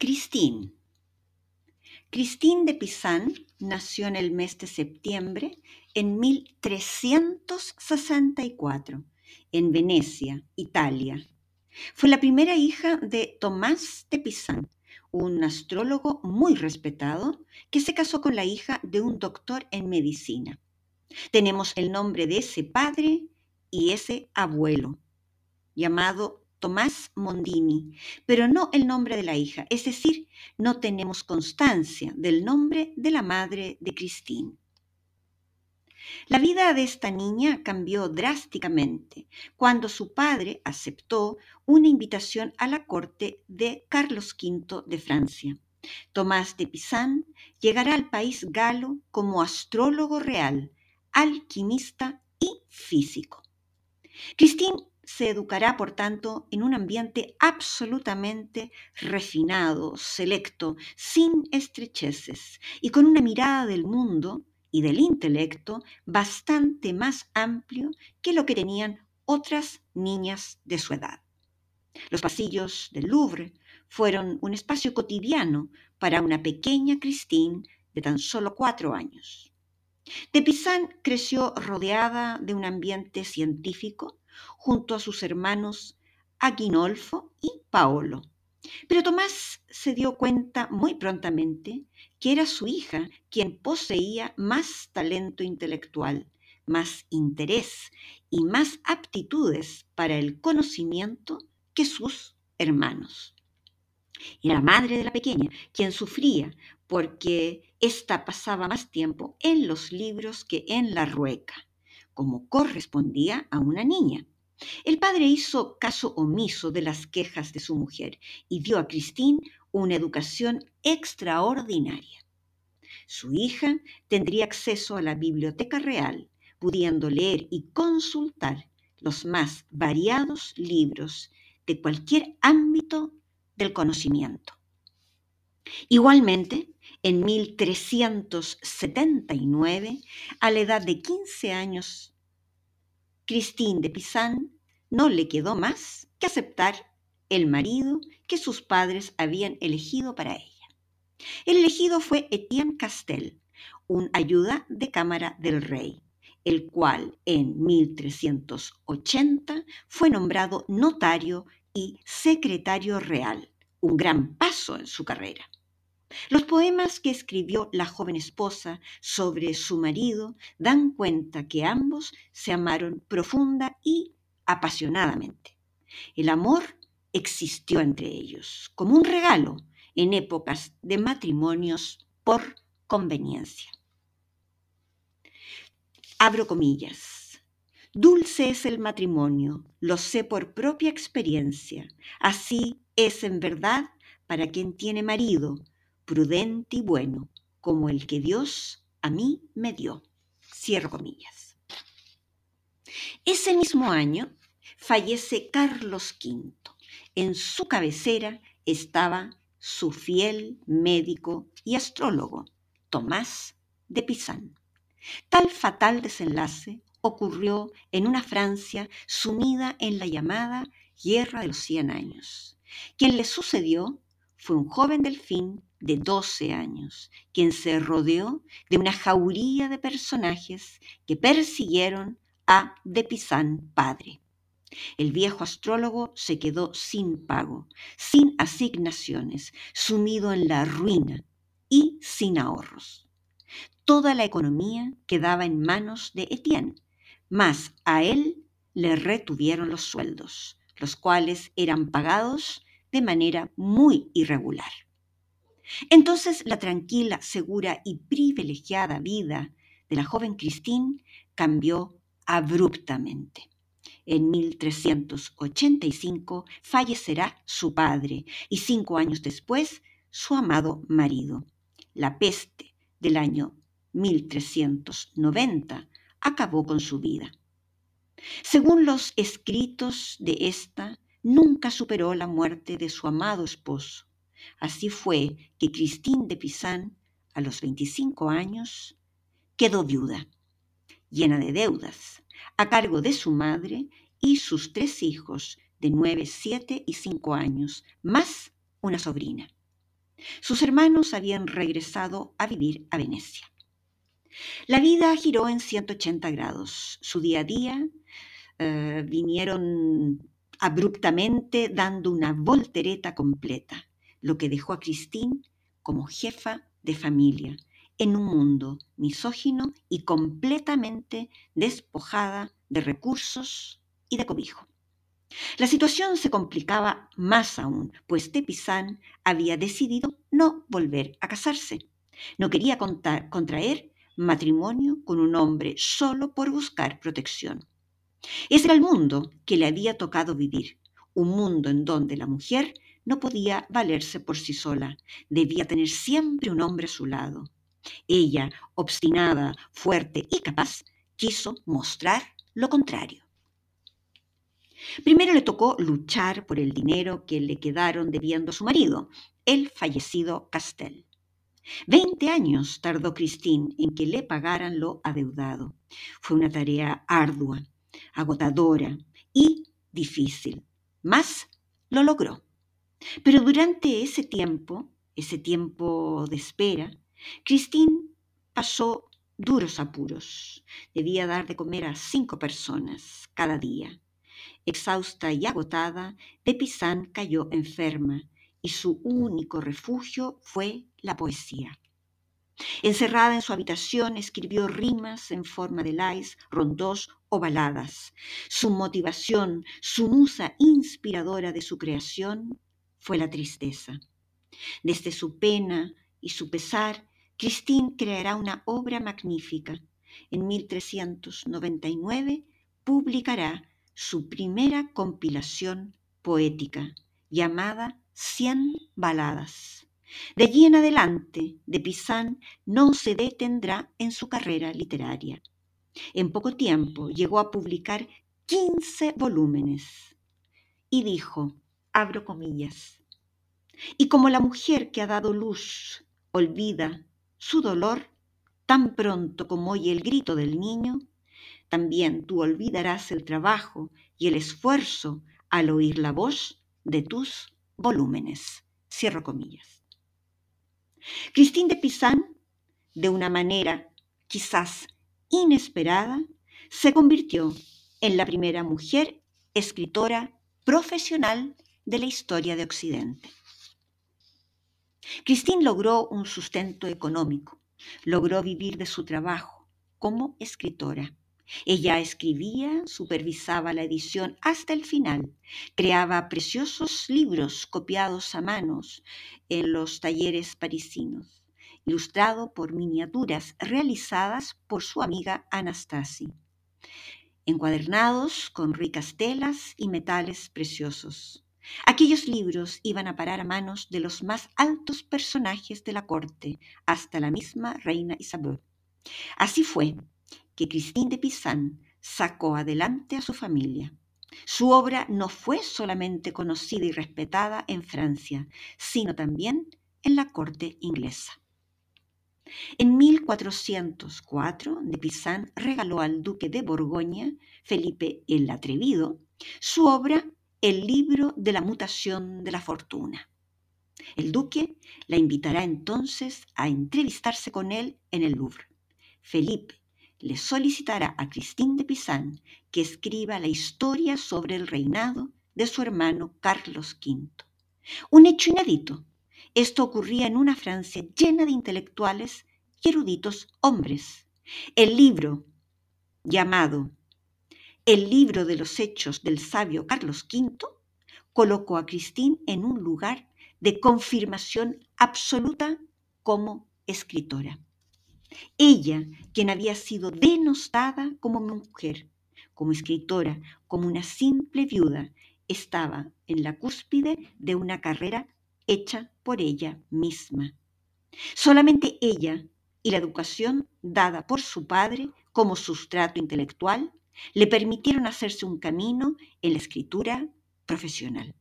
Christine. Christine de Pizan nació en el mes de septiembre en 1364 en Venecia, Italia. Fue la primera hija de Tomás de Pizan, un astrólogo muy respetado que se casó con la hija de un doctor en medicina. Tenemos el nombre de ese padre y ese abuelo, llamado Tomás Mondini, pero no el nombre de la hija, es decir, no tenemos constancia del nombre de la madre de Christine. La vida de esta niña cambió drásticamente cuando su padre aceptó una invitación a la corte de Carlos V de Francia. Tomás de Pizan llegará al país galo como astrólogo real, alquimista y físico. Christine se educará, por tanto, en un ambiente absolutamente refinado, selecto, sin estrecheces y con una mirada del mundo y del intelecto bastante más amplio que lo que tenían otras niñas de su edad. Los pasillos del Louvre fueron un espacio cotidiano para una pequeña Christine de tan solo cuatro años. De Pizan creció rodeada de un ambiente científico junto a sus hermanos Aguinolfo y Paolo. Pero Tomás se dio cuenta muy prontamente que era su hija quien poseía más talento intelectual, más interés y más aptitudes para el conocimiento que sus hermanos. Era la madre de la pequeña quien sufría porque ésta pasaba más tiempo en los libros que en la rueca, como correspondía a una niña. El padre hizo caso omiso de las quejas de su mujer y dio a Christine una educación extraordinaria. Su hija tendría acceso a la biblioteca real, pudiendo leer y consultar los más variados libros de cualquier ámbito del conocimiento. Igualmente, en 1379, a la edad de 15 años, Christine de Pizan no le quedó más que aceptar el marido que sus padres habían elegido para ella. El elegido fue Etienne Castel, un ayuda de cámara del rey, el cual en 1380 fue nombrado notario y secretario real, un gran paso en su carrera. Los poemas que escribió la joven esposa sobre su marido dan cuenta que ambos se amaron profunda y apasionadamente. El amor existió entre ellos como un regalo en épocas de matrimonios por conveniencia. Abro comillas. Dulce es el matrimonio, lo sé por propia experiencia. Así es en verdad para quien tiene marido, prudente y bueno, como el que Dios a mí me dio. Cierro comillas. Ese mismo año fallece Carlos V. En su cabecera estaba su fiel médico y astrólogo, Tomás de Pizan. Tal fatal desenlace ocurrió en una Francia sumida en la llamada Guerra de los Cien Años. Quien le sucedió fue un joven delfín de 12 años, quien se rodeó de una jauría de personajes que persiguieron a De Pizan padre. El viejo astrólogo se quedó sin pago, sin asignaciones, sumido en la ruina y sin ahorros. Toda la economía quedaba en manos de Etienne, mas a él le retuvieron los sueldos, los cuales eran pagados de manera muy irregular. Entonces la tranquila, segura y privilegiada vida de la joven Christine cambió abruptamente. En 1385 fallecerá su padre y cinco años después su amado marido. La peste del año 1390 acabó con su vida. Según los escritos de esta, nunca superó la muerte de su amado esposo. Así fue que Christine de Pizan, a los 25 años, quedó viuda, llena de deudas, a cargo de su madre y sus tres hijos de 9, 7 y 5 años, más una sobrina. Sus hermanos habían regresado a vivir a Venecia. La vida giró en 180 grados. Su día a día eh, vinieron abruptamente dando una voltereta completa, lo que dejó a Christine como jefa de familia en un mundo misógino y completamente despojada de recursos y de cobijo. La situación se complicaba más aún, pues Tepizán había decidido no volver a casarse. No quería contraer matrimonio con un hombre solo por buscar protección. Ese era el mundo que le había tocado vivir, un mundo en donde la mujer no podía valerse por sí sola, debía tener siempre un hombre a su lado. Ella, obstinada, fuerte y capaz, quiso mostrar lo contrario. Primero le tocó luchar por el dinero que le quedaron debiendo a su marido, el fallecido Castel. Veinte años tardó Christine en que le pagaran lo adeudado. Fue una tarea ardua, agotadora y difícil, mas lo logró. Pero durante ese tiempo, ese tiempo de espera, Christine pasó duros apuros. Debía dar de comer a cinco personas cada día. Exhausta y agotada, de Pizan cayó enferma y su único refugio fue la poesía. Encerrada en su habitación, escribió rimas en forma de lais, rondós o baladas. Su motivación, su musa inspiradora de su creación, fue la tristeza. Desde su pena y su pesar, Christine creará una obra magnífica. En 1399 publicará su primera compilación poética, llamada Cien Baladas. De allí en adelante, de Pizan no se detendrá en su carrera literaria. En poco tiempo llegó a publicar 15 volúmenes y dijo, abro comillas, y como la mujer que ha dado luz olvida su dolor tan pronto como oye el grito del niño, también tú olvidarás el trabajo y el esfuerzo al oír la voz de tus volúmenes. Cierro comillas. Christine de Pizan, de una manera quizás inesperada, se convirtió en la primera mujer escritora profesional de la historia de Occidente. Christine logró un sustento económico, logró vivir de su trabajo como escritora. Ella escribía, supervisaba la edición hasta el final, creaba preciosos libros copiados a manos en los talleres parisinos, ilustrado por miniaturas realizadas por su amiga Anastasia, encuadernados con ricas telas y metales preciosos. Aquellos libros iban a parar a manos de los más altos personajes de la corte, hasta la misma reina Isabel. Así fue que Christine de Pizan sacó adelante a su familia. Su obra no fue solamente conocida y respetada en Francia, sino también en la corte inglesa. En 1404, de Pizan regaló al duque de Borgoña, Felipe el Atrevido, su obra El libro de la mutación de la fortuna. El duque la invitará entonces a entrevistarse con él en el Louvre. Felipe le solicitará a Christine de Pizan que escriba la historia sobre el reinado de su hermano Carlos V. Un hecho inédito. Esto ocurría en una Francia llena de intelectuales y eruditos hombres. El libro llamado El libro de los hechos del sabio Carlos V colocó a Christine en un lugar de confirmación absoluta como escritora. Ella, quien había sido denostada como mujer, como escritora, como una simple viuda, estaba en la cúspide de una carrera hecha por ella misma. Solamente ella y la educación dada por su padre como sustrato intelectual le permitieron hacerse un camino en la escritura profesional.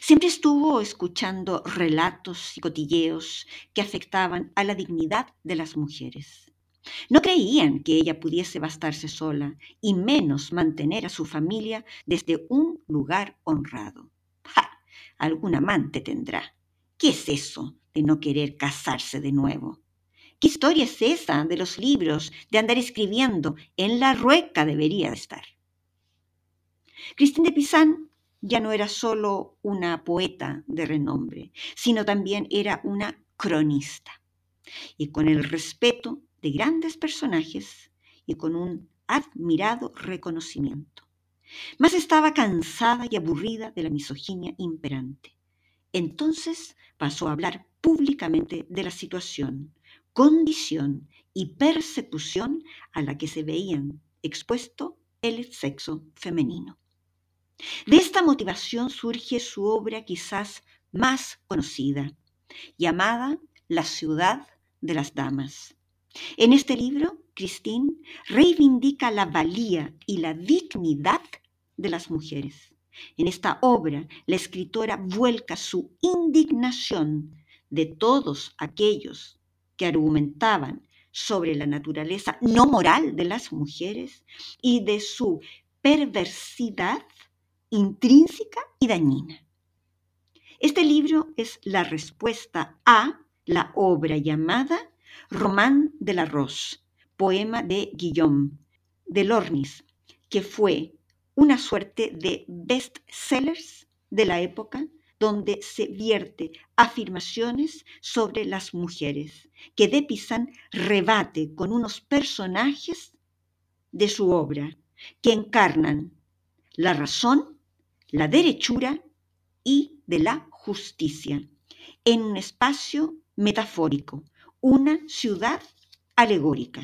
Siempre estuvo escuchando relatos y cotilleos que afectaban a la dignidad de las mujeres. No creían que ella pudiese bastarse sola y menos mantener a su familia desde un lugar honrado. ¡Ja! Algún amante tendrá. ¿Qué es eso de no querer casarse de nuevo? ¿Qué historia es esa de los libros, de andar escribiendo? En la rueca debería de estar. Cristín de Pizán ya no era solo una poeta de renombre, sino también era una cronista. Y con el respeto de grandes personajes y con un admirado reconocimiento. Más estaba cansada y aburrida de la misoginia imperante. Entonces pasó a hablar públicamente de la situación, condición y persecución a la que se veían expuesto el sexo femenino. De esta motivación surge su obra quizás más conocida, llamada La ciudad de las damas. En este libro, Christine reivindica la valía y la dignidad de las mujeres. En esta obra, la escritora vuelca su indignación de todos aquellos que argumentaban sobre la naturaleza no moral de las mujeres y de su perversidad intrínseca y dañina. Este libro es la respuesta a la obra llamada Román de la Rose, poema de Guillaume de Lornis, que fue una suerte de bestsellers de la época donde se vierte afirmaciones sobre las mujeres, que De Pizan rebate con unos personajes de su obra que encarnan la razón la derechura y de la justicia, en un espacio metafórico, una ciudad alegórica.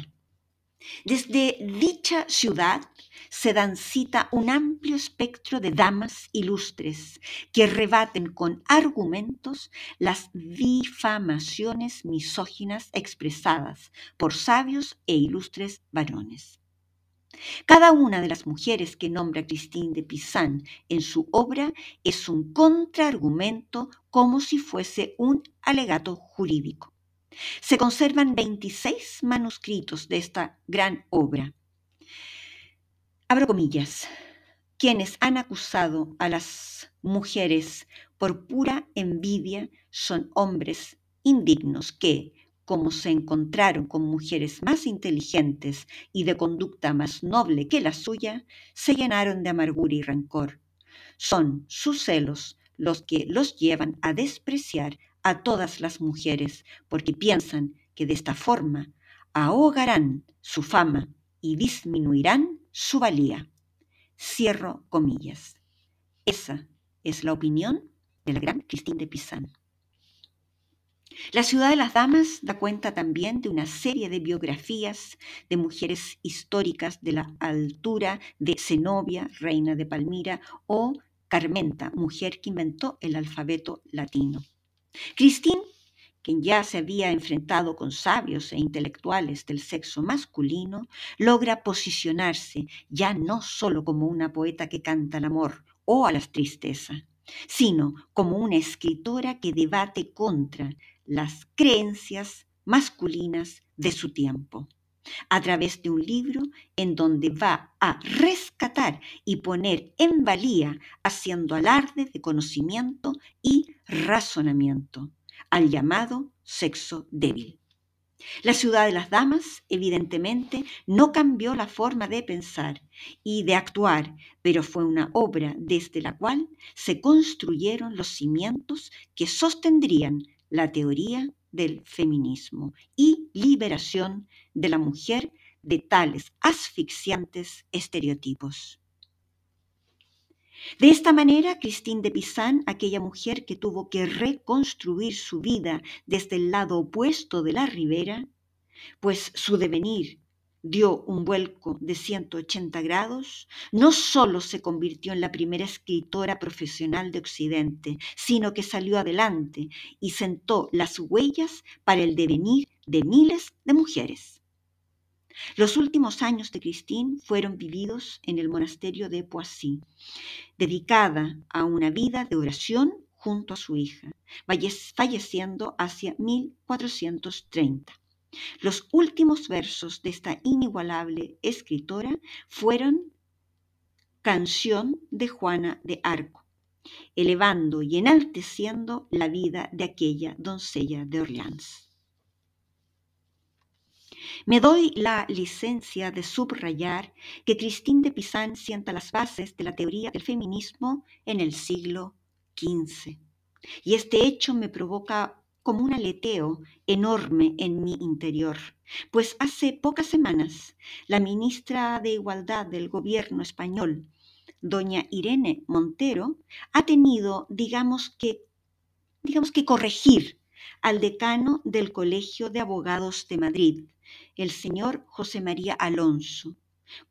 Desde dicha ciudad se dan cita un amplio espectro de damas ilustres que rebaten con argumentos las difamaciones misóginas expresadas por sabios e ilustres varones. Cada una de las mujeres que nombra Christine de Pizan en su obra es un contraargumento como si fuese un alegato jurídico. Se conservan 26 manuscritos de esta gran obra. Abro comillas. Quienes han acusado a las mujeres por pura envidia son hombres indignos que, como se encontraron con mujeres más inteligentes y de conducta más noble que la suya, se llenaron de amargura y rencor. Son sus celos los que los llevan a despreciar a todas las mujeres, porque piensan que de esta forma ahogarán su fama y disminuirán su valía. Cierro comillas. Esa es la opinión de la gran Cristín de Pizan. La ciudad de las damas da cuenta también de una serie de biografías de mujeres históricas de la altura de Zenobia, reina de Palmira, o Carmenta, mujer que inventó el alfabeto latino. Christine, quien ya se había enfrentado con sabios e intelectuales del sexo masculino, logra posicionarse ya no solo como una poeta que canta al amor o a la tristeza, sino como una escritora que debate contra las creencias masculinas de su tiempo, a través de un libro en donde va a rescatar y poner en valía, haciendo alarde de conocimiento y razonamiento, al llamado sexo débil. La ciudad de las damas, evidentemente, no cambió la forma de pensar y de actuar, pero fue una obra desde la cual se construyeron los cimientos que sostendrían la teoría del feminismo y liberación de la mujer de tales asfixiantes estereotipos. De esta manera, Christine de Pizan, aquella mujer que tuvo que reconstruir su vida desde el lado opuesto de la ribera, pues su devenir dio un vuelco de 180 grados, no solo se convirtió en la primera escritora profesional de Occidente, sino que salió adelante y sentó las huellas para el devenir de miles de mujeres. Los últimos años de Christine fueron vividos en el monasterio de Poissy, dedicada a una vida de oración junto a su hija, falleciendo hacia 1430. Los últimos versos de esta inigualable escritora fueron Canción de Juana de Arco, elevando y enalteciendo la vida de aquella doncella de Orleans. Me doy la licencia de subrayar que Christine de Pizan sienta las bases de la teoría del feminismo en el siglo XV. Y este hecho me provoca como un aleteo enorme en mi interior, pues hace pocas semanas la ministra de Igualdad del gobierno español, doña Irene Montero, ha tenido, digamos que, digamos que corregir al decano del Colegio de Abogados de Madrid, el señor José María Alonso,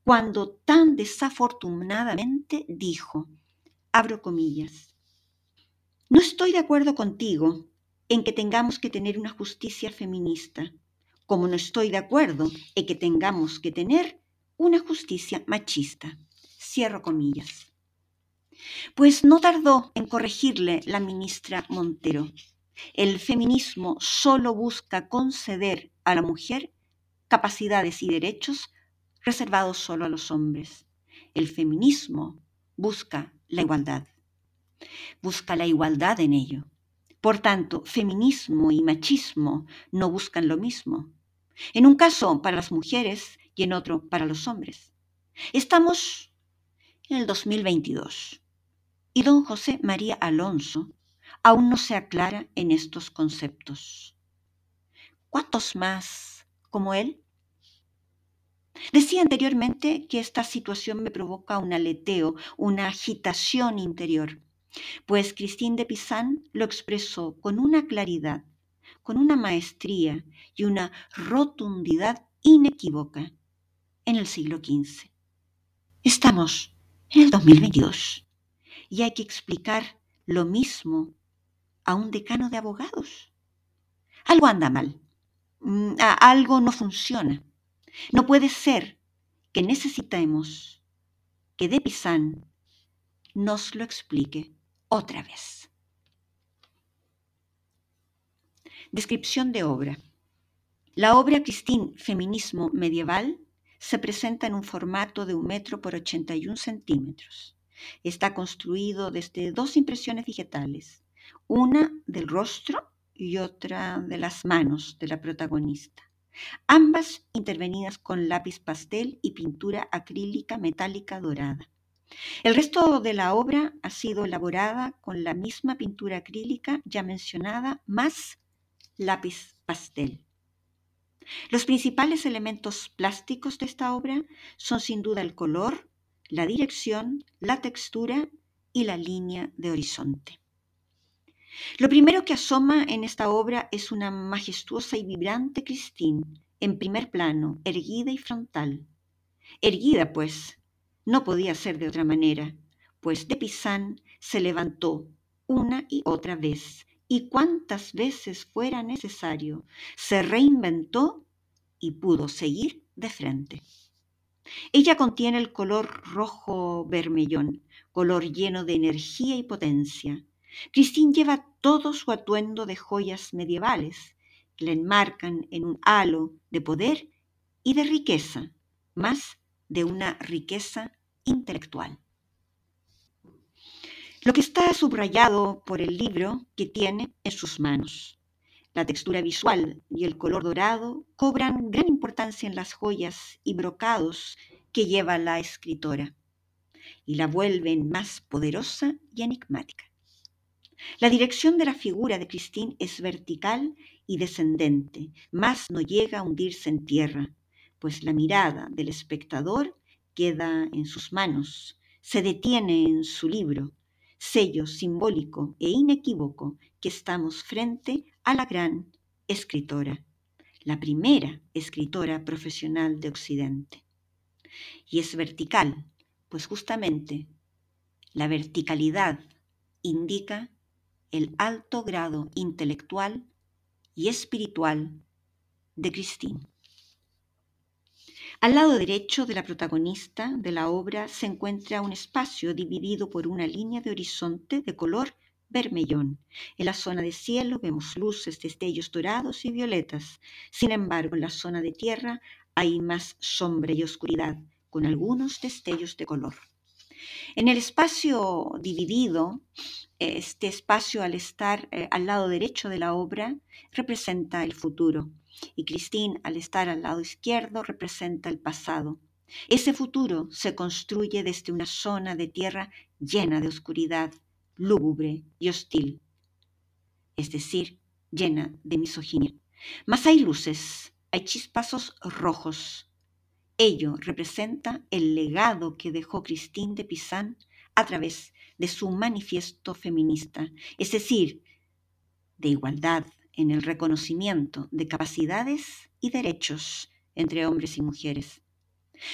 cuando tan desafortunadamente dijo, abro comillas, no estoy de acuerdo contigo en que tengamos que tener una justicia feminista, como no estoy de acuerdo en que tengamos que tener una justicia machista. Cierro comillas. Pues no tardó en corregirle la ministra Montero. El feminismo solo busca conceder a la mujer capacidades y derechos reservados solo a los hombres. El feminismo busca la igualdad. Busca la igualdad en ello. Por tanto, feminismo y machismo no buscan lo mismo. En un caso para las mujeres y en otro para los hombres. Estamos en el 2022 y don José María Alonso aún no se aclara en estos conceptos. ¿Cuántos más como él? Decía anteriormente que esta situación me provoca un aleteo, una agitación interior, pues Christine de Pizan lo expresó con una claridad, con una maestría y una rotundidad inequívoca en el siglo XV. Estamos en el 2022 y hay que explicar lo mismo a un decano de abogados. Algo anda mal. Mm, algo no funciona. No puede ser que necesitemos que De Pizan nos lo explique otra vez. Descripción de obra. La obra Christine Feminismo Medieval se presenta en un formato de un metro por 81 centímetros. Está construido desde dos impresiones digitales, una del rostro y otra de las manos de la protagonista, ambas intervenidas con lápiz pastel y pintura acrílica metálica dorada. El resto de la obra ha sido elaborada con la misma pintura acrílica ya mencionada, más lápiz pastel. Los principales elementos plásticos de esta obra son sin duda el color, la dirección, la textura y la línea de horizonte. Lo primero que asoma en esta obra es una majestuosa y vibrante Christine, en primer plano, erguida y frontal. Erguida, pues, no podía ser de otra manera, pues de Pizán se levantó una y otra vez, y cuantas veces fuera necesario, se reinventó y pudo seguir de frente. Ella contiene el color rojo vermellón, color lleno de energía y potencia, Christine lleva todo su atuendo de joyas medievales la enmarcan en un halo de poder y de riqueza, más de una riqueza intelectual. Lo que está subrayado por el libro que tiene en sus manos. La textura visual y el color dorado cobran gran importancia en las joyas y brocados que lleva la escritora y la vuelven más poderosa y enigmática. La dirección de la figura de Christine es vertical y descendente, más no llega a hundirse en tierra, pues la mirada del espectador queda en sus manos, se detiene en su libro, sello simbólico e inequívoco que estamos frente a la gran escritora, la primera escritora profesional de Occidente. Y es vertical, pues justamente la verticalidad indica el alto grado intelectual y espiritual de Christine. Al lado derecho de la protagonista de la obra se encuentra un espacio dividido por una línea de horizonte de color vermellón. En la zona de cielo vemos luces, destellos dorados y violetas. Sin embargo, en la zona de tierra hay más sombra y oscuridad, con algunos destellos de color. En el espacio dividido, este espacio al estar eh, al lado derecho de la obra representa el futuro y Christine al estar al lado izquierdo representa el pasado. Ese futuro se construye desde una zona de tierra llena de oscuridad, lúgubre y hostil, es decir, llena de misoginia. Mas hay luces, hay chispazos rojos. Ello representa el legado que dejó Christine de Pizan a través de su manifiesto feminista, es decir, de igualdad, en el reconocimiento de capacidades y derechos entre hombres y mujeres.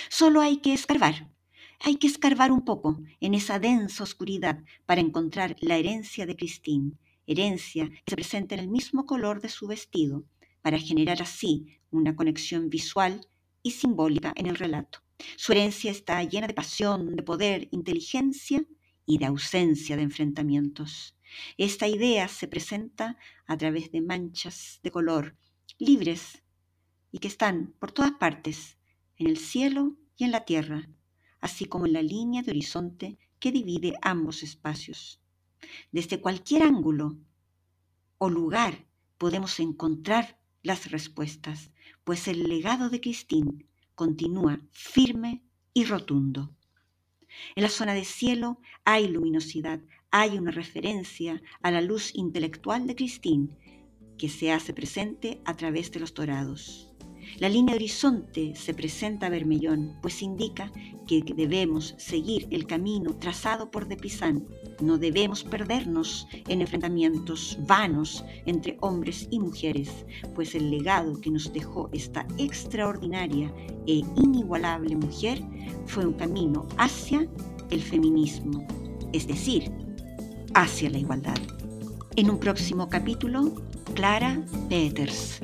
Solo hay que escarbar, hay que escarbar un poco en esa densa oscuridad para encontrar la herencia de Christine, herencia que se presenta en el mismo color de su vestido, para generar así una conexión visual y simbólica en el relato. Su herencia está llena de pasión, de poder, inteligencia y de ausencia de enfrentamientos. Esta idea se presenta a través de manchas de color libres y que están por todas partes, en el cielo y en la tierra, así como en la línea de horizonte que divide ambos espacios. Desde cualquier ángulo o lugar podemos encontrar las respuestas, pues el legado de Christine continúa firme y rotundo. En la zona de cielo hay luminosidad, hay una referencia a la luz intelectual de Christine que se hace presente a través de los dorados. La línea horizonte se presenta a Bermellón, pues indica que debemos seguir el camino trazado por De Pizan. No debemos perdernos en enfrentamientos vanos entre hombres y mujeres, pues el legado que nos dejó esta extraordinaria e inigualable mujer fue un camino hacia el feminismo, es decir, hacia la igualdad. En un próximo capítulo, Clara Peters.